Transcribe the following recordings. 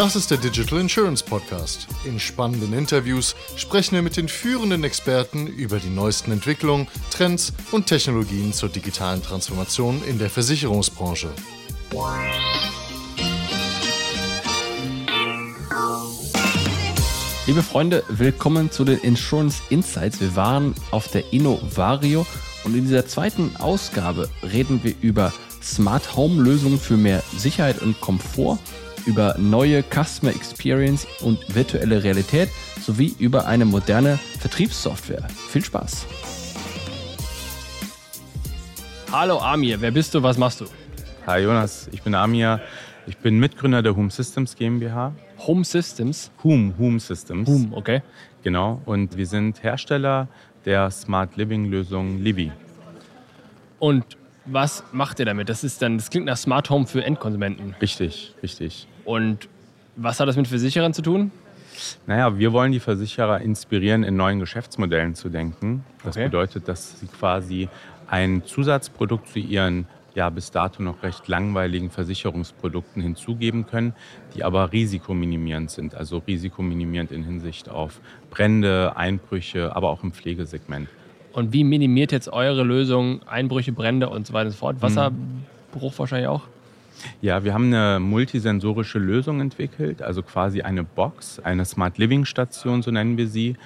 Das ist der Digital Insurance Podcast. In spannenden Interviews sprechen wir mit den führenden Experten über die neuesten Entwicklungen, Trends und Technologien zur digitalen Transformation in der Versicherungsbranche. Liebe Freunde, willkommen zu den Insurance Insights. Wir waren auf der Innovario und in dieser zweiten Ausgabe reden wir über Smart Home Lösungen für mehr Sicherheit und Komfort, über neue Customer Experience und virtuelle Realität sowie über eine moderne Vertriebssoftware. Viel Spaß! Hallo Amir, wer bist du, was machst du? Hi Jonas, ich bin Amir. Ich bin Mitgründer der Home Systems GmbH. Home Systems? Home, Home Systems. Home, okay. Genau, und wir sind Hersteller der Smart Living Lösung Livy. Und was macht ihr damit? Das ist dann, das klingt nach Smart Home für Endkonsumenten. Richtig, richtig. Und was hat das mit Versicherern zu tun? Naja, wir wollen die Versicherer inspirieren, in neuen Geschäftsmodellen zu denken. Das Okay. bedeutet, dass sie quasi ein Zusatzprodukt zu ihren ja bis dato noch recht langweiligen Versicherungsprodukten hinzugeben können, die aber risikominimierend sind. Also risikominimierend in Hinsicht auf Brände, Einbrüche, aber auch im Pflegesegment. Und wie minimiert jetzt eure Lösung Einbrüche, Brände und so weiter und so fort? Wasserbruch wahrscheinlich auch? Ja, wir haben eine multisensorische Lösung entwickelt, also quasi eine Box, eine Smart Living Station, so nennen wir sie,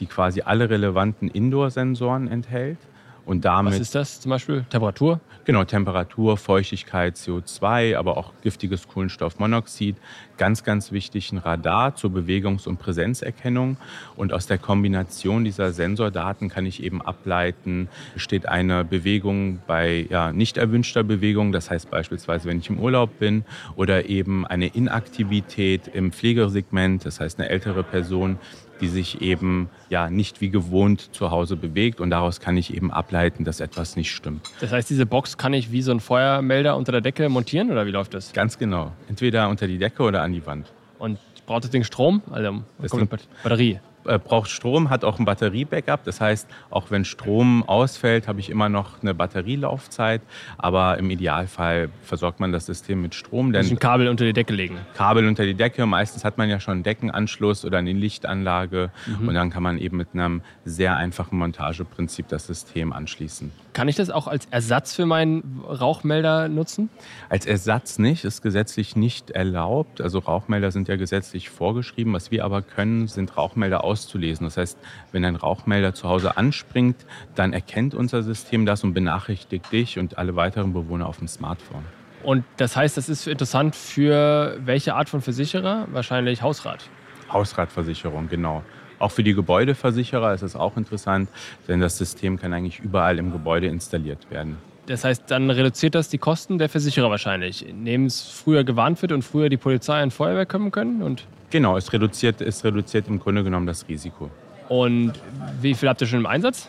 die quasi alle relevanten Indoor-Sensoren enthält. Und damit Was ist das zum Beispiel? Temperatur? Genau, Temperatur, Feuchtigkeit, CO2, aber auch giftiges Kohlenstoffmonoxid. Ganz, ganz wichtig ein Radar zur Bewegungs- und Präsenzerkennung. Und aus der Kombination dieser Sensordaten kann ich eben ableiten, steht eine Bewegung bei ja, nicht erwünschter Bewegung, das heißt beispielsweise, wenn ich im Urlaub bin, oder eben eine Inaktivität im Pflegesegment, das heißt eine ältere Person, die sich eben ja nicht wie gewohnt zu Hause bewegt und daraus kann ich eben ableiten, dass etwas nicht stimmt. Das heißt, diese Box kann ich wie so ein Feuermelder unter der Decke montieren oder wie läuft das? Ganz genau. Entweder unter die Decke oder an die Wand. Und braucht das Ding Strom? Also Das kommt eine Bat- Batterie. Äh, braucht Strom, hat auch ein Batterie-Backup. Das heißt, auch wenn Strom ausfällt, habe ich immer noch eine Batterielaufzeit. Aber im Idealfall versorgt man das System mit Strom, denn ein Kabel unter die Decke legen. Kabel unter die Decke. Meistens hat man ja schon einen Deckenanschluss oder eine Lichtanlage. Und dann kann man eben mit einem sehr einfachen Montageprinzip das System anschließen. Kann ich das auch als Ersatz für meinen Rauchmelder nutzen? Als Ersatz nicht, ist gesetzlich nicht erlaubt. Also Rauchmelder sind ja gesetzlich vorgeschrieben. Was wir aber können, sind Rauchmelder auszulesen. Das heißt, wenn ein Rauchmelder zu Hause anspringt, dann erkennt unser System das und benachrichtigt dich und alle weiteren Bewohner auf dem Smartphone. Und das heißt, das ist interessant für welche Art von Versicherer? Wahrscheinlich Hausrat. Hausratversicherung, genau. Auch für die Gebäudeversicherer ist es auch interessant, denn das System kann eigentlich überall im Gebäude installiert werden. Das heißt, dann reduziert das die Kosten der Versicherer wahrscheinlich, indem es früher gewarnt wird und früher die Polizei und Feuerwehr kommen können. Und, Genau, es reduziert, es reduziert im Grunde genommen das Risiko. und wie viel habt ihr schon im Einsatz?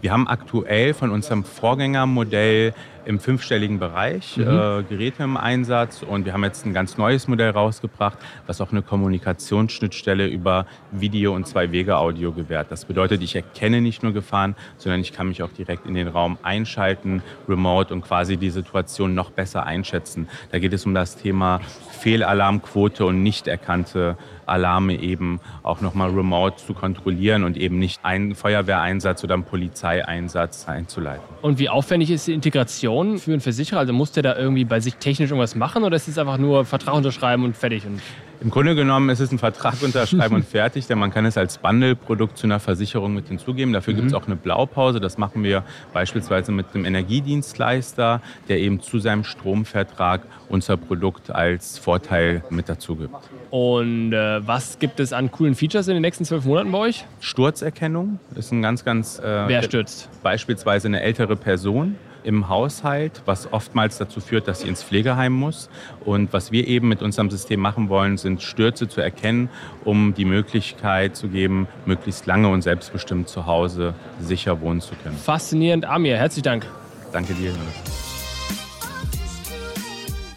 Wir haben aktuell von unserem Vorgängermodell im fünfstelligen Bereich äh, Geräte im Einsatz und wir haben jetzt ein ganz neues Modell rausgebracht, was auch eine Kommunikationsschnittstelle über Video und Zwei-Wege-Audio gewährt. Das bedeutet, ich erkenne nicht nur Gefahren, sondern ich kann mich auch direkt in den Raum einschalten, remote und quasi die Situation noch besser einschätzen. Da geht es um das Thema Fehlalarmquote und nicht erkannte Alarme eben auch nochmal remote zu kontrollieren und eben nicht einen Feuerwehreinsatz oder einen Polizeieinsatz einzuleiten. Und wie aufwendig ist die Integration für einen Versicherer? Also muss der da irgendwie bei sich technisch irgendwas machen oder ist es einfach nur Vertrag unterschreiben und fertig? Und Im Grunde genommen ist es ein Vertrag unterschreiben und fertig, denn man kann es als Bundle-Produkt zu einer Versicherung mit hinzugeben. Dafür gibt es auch eine Blaupause. Das machen wir beispielsweise mit einem Energiedienstleister, der eben zu seinem Stromvertrag unser Produkt als Vorteil mit dazu gibt. Und äh, was gibt es an coolen Features in den nächsten zwölf Monaten bei euch? Sturzerkennung ist ein ganz, ganz... Äh, Wer stürzt? Beispielsweise eine ältere Person im Haushalt, was oftmals dazu führt, dass sie ins Pflegeheim muss. Und was wir eben mit unserem System machen wollen, sind Stürze zu erkennen, um die Möglichkeit zu geben, möglichst lange und selbstbestimmt zu Hause sicher wohnen zu können. Faszinierend, Amir. Herzlichen Dank. Danke dir.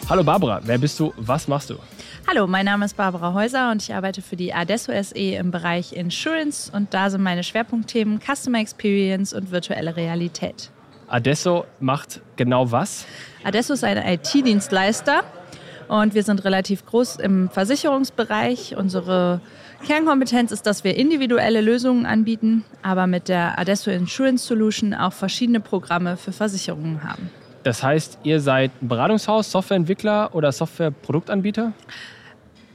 Hallo Barbara, wer bist du? Was machst du? Hallo, mein Name ist Barbara Häuser und ich arbeite für die Adesso SE im Bereich Insurance und da sind meine Schwerpunktthemen Customer Experience und virtuelle Realität. Adesso macht genau was? Adesso ist ein IT-Dienstleister Und wir sind relativ groß im Versicherungsbereich. Unsere Kernkompetenz ist, dass wir individuelle Lösungen anbieten, aber mit der Adesso Insurance Solution auch verschiedene Programme für Versicherungen haben. Das heißt, ihr seid ein Beratungshaus, Softwareentwickler oder Softwareproduktanbieter?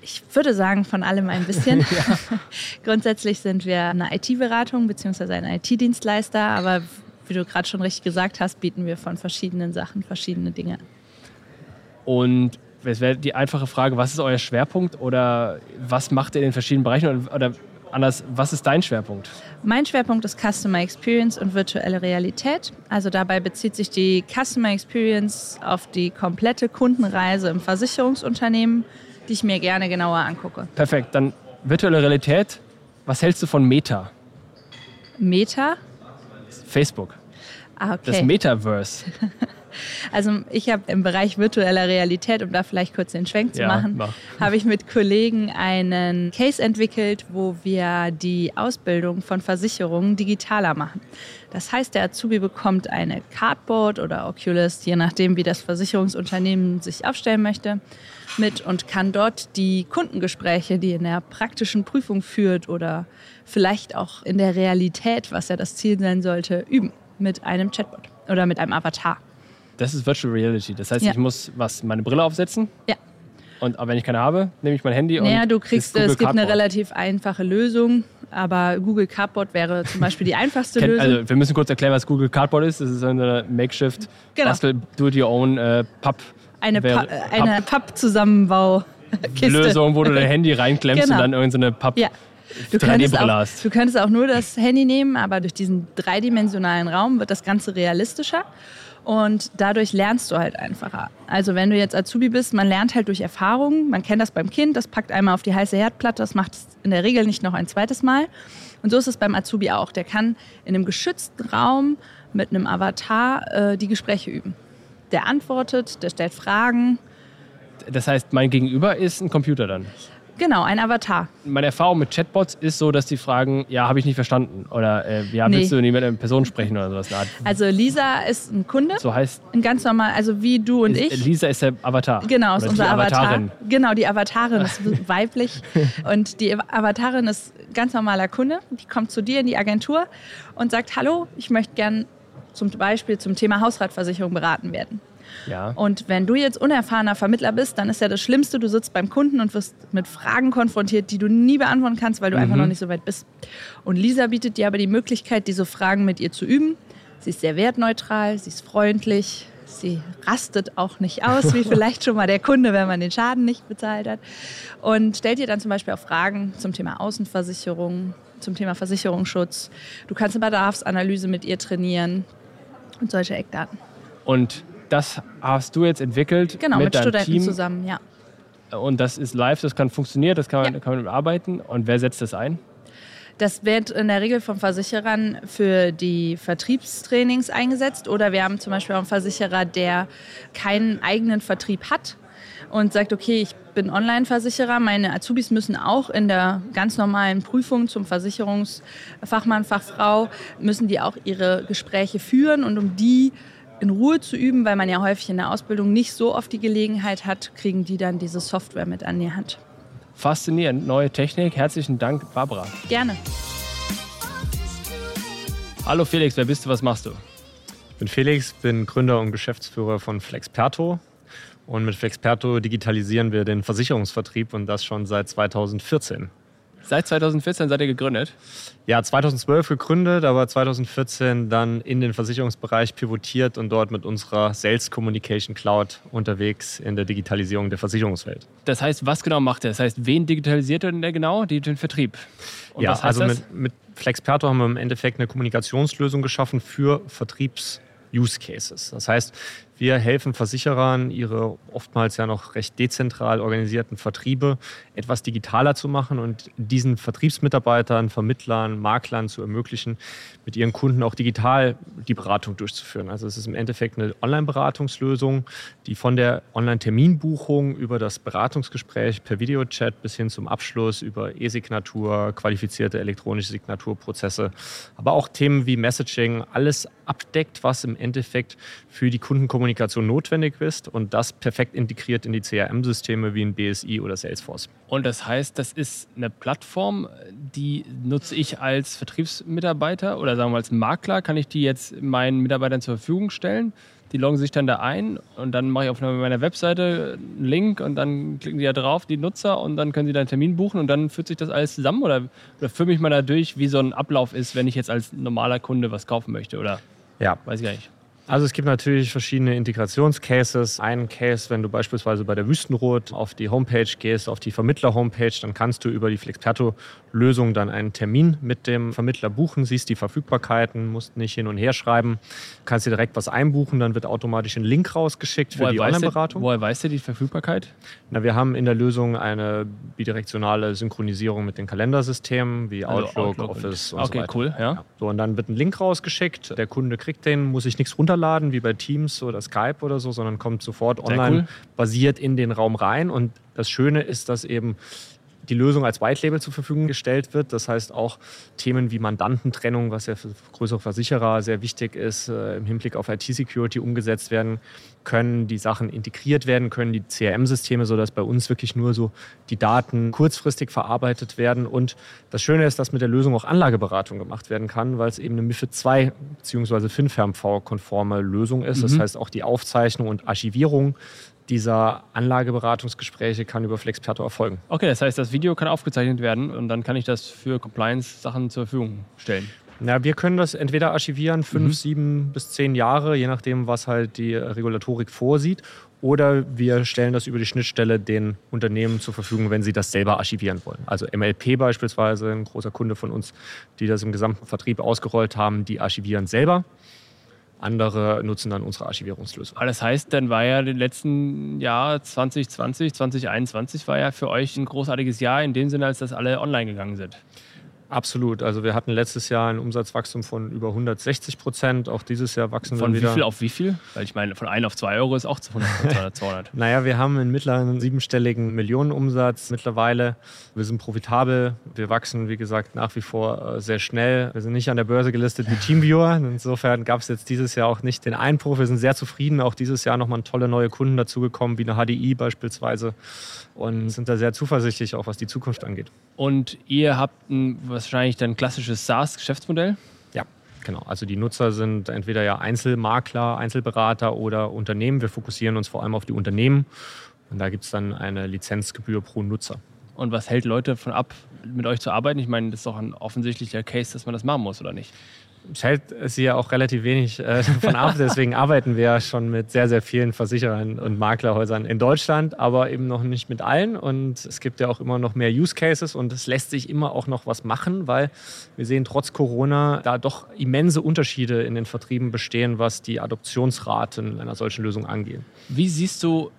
Ich würde sagen, von allem ein bisschen. ja. Grundsätzlich sind wir eine IT-Beratung bzw. ein IT-Dienstleister, aber wie du gerade schon richtig gesagt hast, bieten wir von verschiedenen Sachen verschiedene Dinge. Und es wäre die einfache Frage, was ist euer Schwerpunkt oder was macht ihr in den verschiedenen Bereichen oder anders, was ist dein Schwerpunkt? Mein Schwerpunkt ist Customer Experience und virtuelle Realität. Also dabei bezieht sich die Customer Experience auf die komplette Kundenreise im Versicherungsunternehmen, die ich mir gerne genauer angucke. Perfekt, dann virtuelle Realität. Was hältst du von Meta? Meta? Facebook. Ah, okay. Das Metaverse. Also ich habe im Bereich virtueller Realität, um da vielleicht kurz den Schwenk zu ja, machen, mach. habe ich mit Kollegen einen Case entwickelt, wo wir die Ausbildung von Versicherungen digitaler machen. Das heißt, der Azubi bekommt eine Cardboard oder Oculus, je nachdem, wie das Versicherungsunternehmen sich aufstellen möchte, mit und kann dort die Kundengespräche, die in der praktischen Prüfung führt oder vielleicht auch in der Realität, was ja das Ziel sein sollte, üben mit einem Chatbot oder mit einem Avatar. Das ist Virtual Reality. Das heißt, ja. ich muss was, meine Brille aufsetzen. Ja. Und wenn ich keine habe, nehme ich mein Handy naja, und. Du kriegst, es gibt eine relativ einfache Lösung, aber Google Cardboard wäre zum Beispiel die einfachste Lösung. Also, wir müssen kurz erklären, was Google Cardboard ist. Das ist eine Makeshift, genau. Do-it-your-own äh, Papp. Eine, pa eine Papp-Zusammenbau. Lösung, wo du dein Handy reinklemmst genau. und dann irgendeine Papp. Ja. Du könntest, auch, du könntest auch nur das Handy nehmen, aber durch diesen dreidimensionalen Raum wird das Ganze realistischer. Und dadurch lernst du halt einfacher. Also wenn du jetzt Azubi bist, man lernt halt durch Erfahrung. Man kennt das beim Kind, das packt einmal auf die heiße Herdplatte, das macht es in der Regel nicht noch ein zweites Mal. Und so ist es beim Azubi auch. Der kann in einem geschützten Raum mit einem Avatar äh, die Gespräche üben. Der antwortet, der stellt Fragen. Das heißt, mein Gegenüber ist ein Computer dann? Genau, ein Avatar. Meine Erfahrung mit Chatbots ist so, dass die fragen, ja, habe ich nicht verstanden. Oder äh, ja, willst nee. du nicht mit einer Person sprechen oder sowas. Also Lisa ist ein Kunde. So heißt. Ein ganz normal, also wie du und ich. Lisa ist der Avatar. Genau, ist unser Avatar. Genau, die Avatarin ist weiblich. Und die Avatarin ist ganz normaler Kunde. Die kommt zu dir in die Agentur und sagt, hallo, ich möchte gern zum Beispiel zum Thema Hausratversicherung beraten werden. Ja. Und wenn du jetzt unerfahrener Vermittler bist, dann ist ja das Schlimmste, du sitzt beim Kunden und wirst mit Fragen konfrontiert, die du nie beantworten kannst, weil du mhm. einfach noch nicht so weit bist. Und Lisa bietet dir aber die Möglichkeit, diese Fragen mit ihr zu üben. Sie ist sehr wertneutral, sie ist freundlich, sie rastet auch nicht aus, wie vielleicht schon mal der Kunde, wenn man den Schaden nicht bezahlt hat. Und stellt dir dann zum Beispiel auch Fragen zum Thema Außenversicherung, zum Thema Versicherungsschutz. Du kannst eine Bedarfsanalyse mit ihr trainieren und solche Eckdaten. Und das hast du jetzt entwickelt genau, mit, mit Studenten Team. zusammen, ja. Und das ist live, das kann funktionieren, das kann man, ja. kann man arbeiten. Und wer setzt das ein? Das wird in der Regel von Versicherern für die Vertriebstrainings eingesetzt. Oder wir haben zum Beispiel auch einen Versicherer, der keinen eigenen Vertrieb hat und sagt, okay, ich bin Online-Versicherer, meine Azubis müssen auch in der ganz normalen Prüfung zum Versicherungsfachmann, Fachfrau, müssen die auch ihre Gespräche führen und um die in Ruhe zu üben, weil man ja häufig in der Ausbildung nicht so oft die Gelegenheit hat, kriegen die dann diese Software mit an die Hand. Faszinierend, neue Technik. Herzlichen Dank, Barbara. Gerne. Hallo Felix, wer bist du, was machst du? Ich bin Felix, bin Gründer und Geschäftsführer von Flexperto. Und mit Flexperto digitalisieren wir den Versicherungsvertrieb und das schon seit 2014. Seit 2014 seid ihr gegründet? Ja, 2012 gegründet, aber 2014 dann in den Versicherungsbereich pivotiert und dort mit unserer Sales Communication Cloud unterwegs in der Digitalisierung der Versicherungswelt. Das heißt, was genau macht ihr? Das heißt, wen digitalisiert ihr denn genau? Den Vertrieb? Und ja, also mit, mit Flexperto haben wir im Endeffekt eine Kommunikationslösung geschaffen für Vertriebs- Use Cases. Das heißt, wir helfen Versicherern, ihre oftmals ja noch recht dezentral organisierten Vertriebe etwas digitaler zu machen und diesen Vertriebsmitarbeitern, Vermittlern, Maklern zu ermöglichen, mit ihren Kunden auch digital die Beratung durchzuführen. Also es ist im Endeffekt eine Online-Beratungslösung, die von der Online-Terminbuchung über das Beratungsgespräch per Videochat bis hin zum Abschluss über E-Signatur, qualifizierte elektronische Signaturprozesse, aber auch Themen wie Messaging, alles abdeckt, was im Endeffekt für die Kundenkommunikation Kommunikation notwendig ist und das perfekt integriert in die CRM-Systeme wie ein BSI oder Salesforce. Und das heißt, das ist eine Plattform, die nutze ich als Vertriebsmitarbeiter oder sagen wir als Makler, kann ich die jetzt meinen Mitarbeitern zur Verfügung stellen? Die loggen sich dann da ein und dann mache ich auf meiner Webseite einen Link und dann klicken die da drauf, die Nutzer, und dann können sie da einen Termin buchen und dann führt sich das alles zusammen oder, oder führe mich mal da durch, wie so ein Ablauf ist, wenn ich jetzt als normaler Kunde was kaufen möchte oder ja. weiß ich gar nicht. Also es gibt natürlich verschiedene Integrationscases. Ein Case, wenn du beispielsweise bei der Wüstenrot auf die Homepage gehst, auf die Vermittler-Homepage, dann kannst du über die Flexperto-Lösung dann einen Termin mit dem Vermittler buchen, siehst die Verfügbarkeiten, musst nicht hin und her schreiben, kannst dir direkt was einbuchen, dann wird automatisch ein Link rausgeschickt für woher die Online-Beratung. Woher weißt du die Verfügbarkeit? Na, wir haben in der Lösung eine bidirektionale Synchronisierung mit den Kalendersystemen wie also Outlook, Outlook, Office und, und okay, so weiter. cool, ja. ja. So, und dann wird ein Link rausgeschickt, der Kunde kriegt den, muss sich nichts runterladen runterladen, wie bei Teams oder Skype oder so, sondern kommt sofort online cool. basiert in den Raum rein. Und das Schöne ist, dass eben die Lösung als White Label zur Verfügung gestellt wird. Das heißt auch Themen wie Mandantentrennung, was ja für größere Versicherer sehr wichtig ist, äh, im Hinblick auf IT-Security umgesetzt werden können, die Sachen integriert werden können, die CRM-Systeme, sodass bei uns wirklich nur so die Daten kurzfristig verarbeitet werden. Und das Schöne ist, dass mit der Lösung auch Anlageberatung gemacht werden kann, weil es eben eine MIFID 2 bzw. FinFermV-konforme Lösung ist. Mhm. Das heißt, auch die Aufzeichnung und Archivierung dieser Anlageberatungsgespräche kann über Flexperto erfolgen. Okay, das heißt, das Video kann aufgezeichnet werden und dann kann ich das für Compliance-Sachen zur Verfügung stellen. Ja, wir können das entweder archivieren, fünf, mhm. sieben bis zehn Jahre, je nachdem, was halt die Regulatorik vorsieht. Oder wir stellen das über die Schnittstelle den Unternehmen zur Verfügung, wenn sie das selber archivieren wollen. Also MLP beispielsweise, ein großer Kunde von uns, die das im gesamten Vertrieb ausgerollt haben, die archivieren selber. Andere nutzen dann unsere Archivierungslösung. Aber das heißt, dann war ja im letzten Jahr 2020, 2021 war ja für euch ein großartiges Jahr in dem Sinne, als dass alle online gegangen sind. Absolut. Also wir hatten letztes Jahr ein Umsatzwachstum von über 160 Prozent. Auch dieses Jahr wachsen von wir wieder. Von wie viel auf wie viel? Weil ich meine, von 1 auf 2 Euro ist auch 200, 200. naja, wir haben einen mittleren siebenstelligen Millionenumsatz mittlerweile. Wir sind profitabel. Wir wachsen, wie gesagt, nach wie vor äh, sehr schnell. Wir sind nicht an der Börse gelistet wie Teamviewer. Insofern gab es jetzt dieses Jahr auch nicht den Einbruch. Wir sind sehr zufrieden. Auch dieses Jahr nochmal tolle neue Kunden dazugekommen, wie eine HDI beispielsweise. Und sind da sehr zuversichtlich, auch was die Zukunft angeht. Und ihr habt ein, wahrscheinlich dann klassisches SaaS-Geschäftsmodell? Ja, genau. Also die Nutzer sind entweder ja Einzelmakler, Einzelberater oder Unternehmen. Wir fokussieren uns vor allem auf die Unternehmen. Und da gibt es dann eine Lizenzgebühr pro Nutzer. Und was hält Leute davon ab, mit euch zu arbeiten? Ich meine, das ist doch ein offensichtlicher Case, dass man das machen muss, oder nicht? Es hält sie ja auch relativ wenig äh, davon ab. Deswegen arbeiten wir ja schon mit sehr, sehr vielen Versicherern und Maklerhäusern in Deutschland, aber eben noch nicht mit allen. Und es gibt ja auch immer noch mehr Use Cases und es lässt sich immer auch noch was machen, weil wir sehen trotz Corona da doch immense Unterschiede in den Vertrieben bestehen, was die Adoptionsraten einer solchen Lösung angeht. Wie siehst du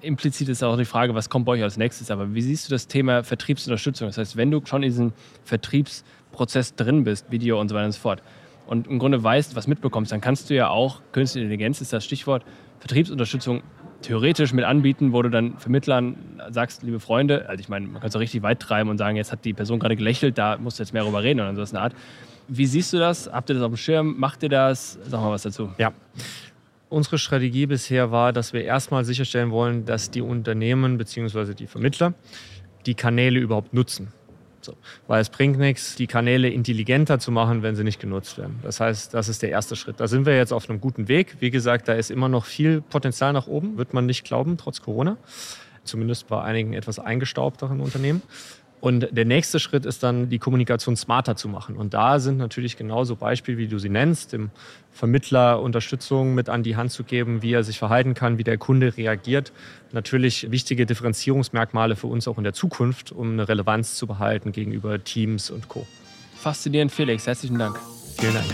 implizit ist auch die Frage, was kommt bei euch als nächstes, aber wie siehst du das Thema Vertriebsunterstützung? Das heißt, wenn du schon in diesem Vertriebsprozess drin bist, Video und so weiter und so fort, und im Grunde weißt, was mitbekommst, dann kannst du ja auch, künstliche Intelligenz ist das Stichwort, Vertriebsunterstützung theoretisch mit anbieten, wo du dann Vermittlern sagst, liebe Freunde, also ich meine, man kann es auch richtig weit treiben und sagen, jetzt hat die Person gerade gelächelt, da musst du jetzt mehr darüber reden oder so ist eine Art. Wie siehst du das? Habt ihr das auf dem Schirm? Macht ihr das? Sag mal was dazu. Ja. Unsere Strategie bisher war, dass wir erstmal sicherstellen wollen, dass die Unternehmen bzw. die Vermittler die Kanäle überhaupt nutzen. So. Weil es bringt nichts, die Kanäle intelligenter zu machen, wenn sie nicht genutzt werden. Das heißt, das ist der erste Schritt. Da sind wir jetzt auf einem guten Weg. Wie gesagt, da ist immer noch viel Potenzial nach oben, wird man nicht glauben, trotz Corona. Zumindest bei einigen etwas eingestaubteren Unternehmen. Und der nächste Schritt ist dann, die Kommunikation smarter zu machen. Und da sind natürlich genauso Beispiele, wie du sie nennst, dem Vermittler Unterstützung mit an die Hand zu geben, wie er sich verhalten kann, wie der Kunde reagiert. Natürlich wichtige Differenzierungsmerkmale für uns auch in der Zukunft, um eine Relevanz zu behalten gegenüber Teams und Co. Faszinierend, Felix. Herzlichen Dank. Vielen Dank.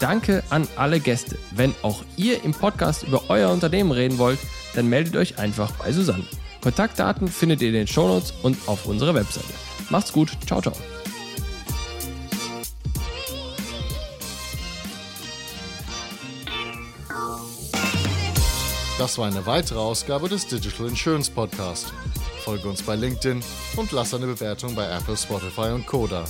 Danke an alle Gäste. Wenn auch ihr im Podcast über euer Unternehmen reden wollt, dann meldet euch einfach bei Susanne. Kontaktdaten findet ihr in den Shownotes und auf unserer Webseite. Macht's gut, ciao, ciao. Das war eine weitere Ausgabe des Digital Insurance Podcast. Folge uns bei LinkedIn und lass eine Bewertung bei Apple, Spotify und Koda.